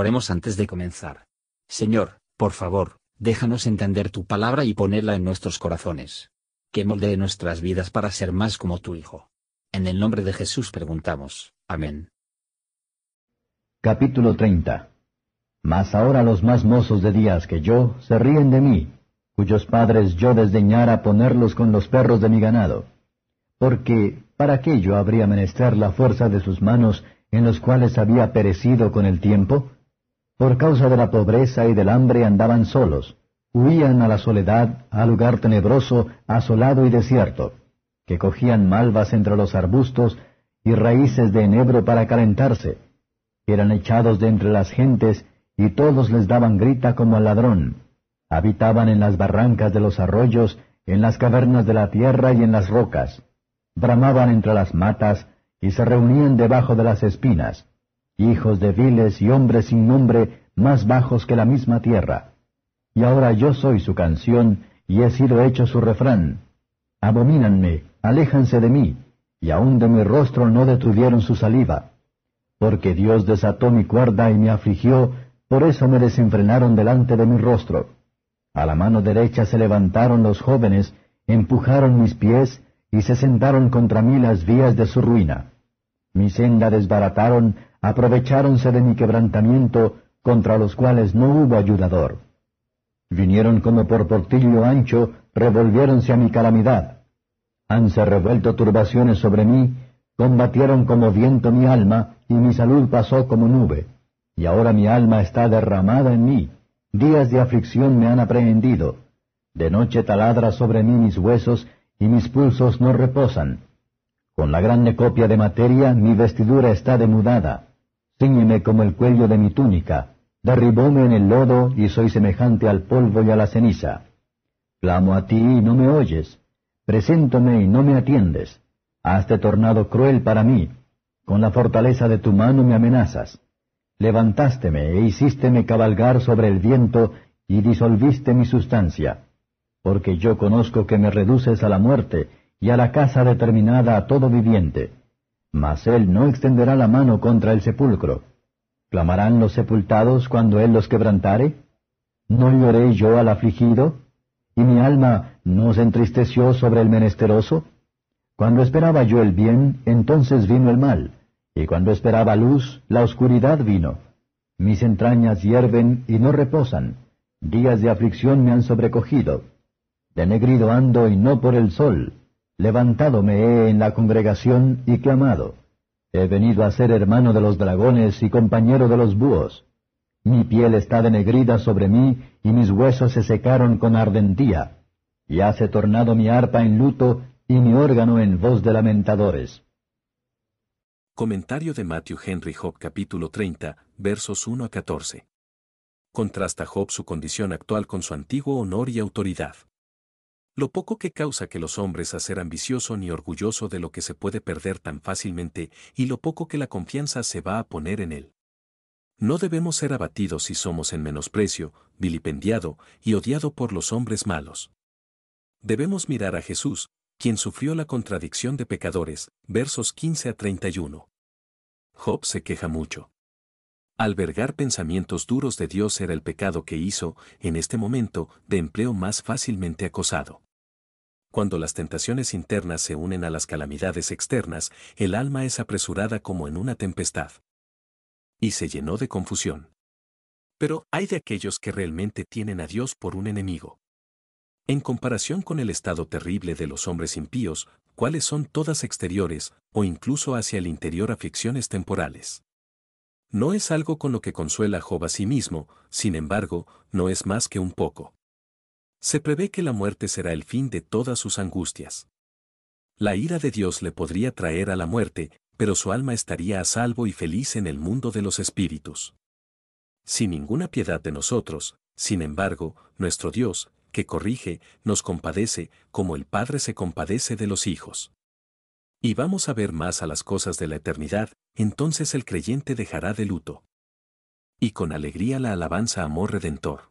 Oremos antes de comenzar. Señor, por favor, déjanos entender tu palabra y ponerla en nuestros corazones. Que moldee nuestras vidas para ser más como tu Hijo. En el nombre de Jesús preguntamos. Amén. Capítulo 30 Mas ahora los más mozos de días que yo se ríen de mí, cuyos padres yo desdeñara ponerlos con los perros de mi ganado. Porque, ¿para qué yo habría menester la fuerza de sus manos en los cuales había perecido con el tiempo? Por causa de la pobreza y del hambre andaban solos, huían a la soledad, a lugar tenebroso, asolado y desierto, que cogían malvas entre los arbustos y raíces de enebro para calentarse. Eran echados de entre las gentes, y todos les daban grita como al ladrón. Habitaban en las barrancas de los arroyos, en las cavernas de la tierra y en las rocas. Bramaban entre las matas, y se reunían debajo de las espinas hijos de viles y hombres sin nombre, más bajos que la misma tierra. Y ahora yo soy su canción, y he sido hecho su refrán. Abomínanme, aléjanse de mí, y aun de mi rostro no detuvieron su saliva. Porque Dios desató mi cuerda y me afligió, por eso me desenfrenaron delante de mi rostro. A la mano derecha se levantaron los jóvenes, empujaron mis pies, y se sentaron contra mí las vías de su ruina. Mi senda desbarataron, aprovecháronse de mi quebrantamiento, contra los cuales no hubo ayudador. Vinieron como por portillo ancho, revolviéronse a mi calamidad. Hanse revuelto turbaciones sobre mí, combatieron como viento mi alma, y mi salud pasó como nube. Y ahora mi alma está derramada en mí, días de aflicción me han aprehendido. De noche taladra sobre mí mis huesos, y mis pulsos no reposan. Con la grande copia de materia mi vestidura está demudada Cíñeme como el cuello de mi túnica, derribóme en el lodo y soy semejante al polvo y a la ceniza. Clamo a ti y no me oyes, preséntome y no me atiendes. Haste tornado cruel para mí, con la fortaleza de tu mano me amenazas. Levantásteme e hicísteme cabalgar sobre el viento y disolviste mi sustancia, porque yo conozco que me reduces a la muerte y a la casa determinada a todo viviente mas él no extenderá la mano contra el sepulcro. ¿Clamarán los sepultados cuando él los quebrantare? ¿No lloré yo al afligido? ¿Y mi alma no se entristeció sobre el menesteroso? Cuando esperaba yo el bien, entonces vino el mal, y cuando esperaba luz, la oscuridad vino. Mis entrañas hierven y no reposan, días de aflicción me han sobrecogido. Denegrido ando y no por el sol, Levantado me he en la congregación y clamado. He venido a ser hermano de los dragones y compañero de los búhos. Mi piel está denegrida sobre mí y mis huesos se secaron con ardentía. Y hace tornado mi arpa en luto y mi órgano en voz de lamentadores. Comentario de Matthew Henry Job capítulo 30, versos 1 a 14. Contrasta Job su condición actual con su antiguo honor y autoridad. Lo poco que causa que los hombres a ser ambicioso ni orgulloso de lo que se puede perder tan fácilmente, y lo poco que la confianza se va a poner en él. No debemos ser abatidos si somos en menosprecio, vilipendiado y odiado por los hombres malos. Debemos mirar a Jesús, quien sufrió la contradicción de pecadores, versos 15 a 31. Job se queja mucho. Albergar pensamientos duros de Dios era el pecado que hizo, en este momento, de empleo más fácilmente acosado. Cuando las tentaciones internas se unen a las calamidades externas, el alma es apresurada como en una tempestad. Y se llenó de confusión. Pero hay de aquellos que realmente tienen a Dios por un enemigo. En comparación con el estado terrible de los hombres impíos, cuáles son todas exteriores, o incluso hacia el interior aflicciones temporales. No es algo con lo que consuela Job a sí mismo, sin embargo, no es más que un poco. Se prevé que la muerte será el fin de todas sus angustias. La ira de Dios le podría traer a la muerte, pero su alma estaría a salvo y feliz en el mundo de los espíritus. Sin ninguna piedad de nosotros, sin embargo, nuestro Dios, que corrige, nos compadece, como el Padre se compadece de los hijos. Y vamos a ver más a las cosas de la eternidad, entonces el creyente dejará de luto. Y con alegría la alabanza amor redentor.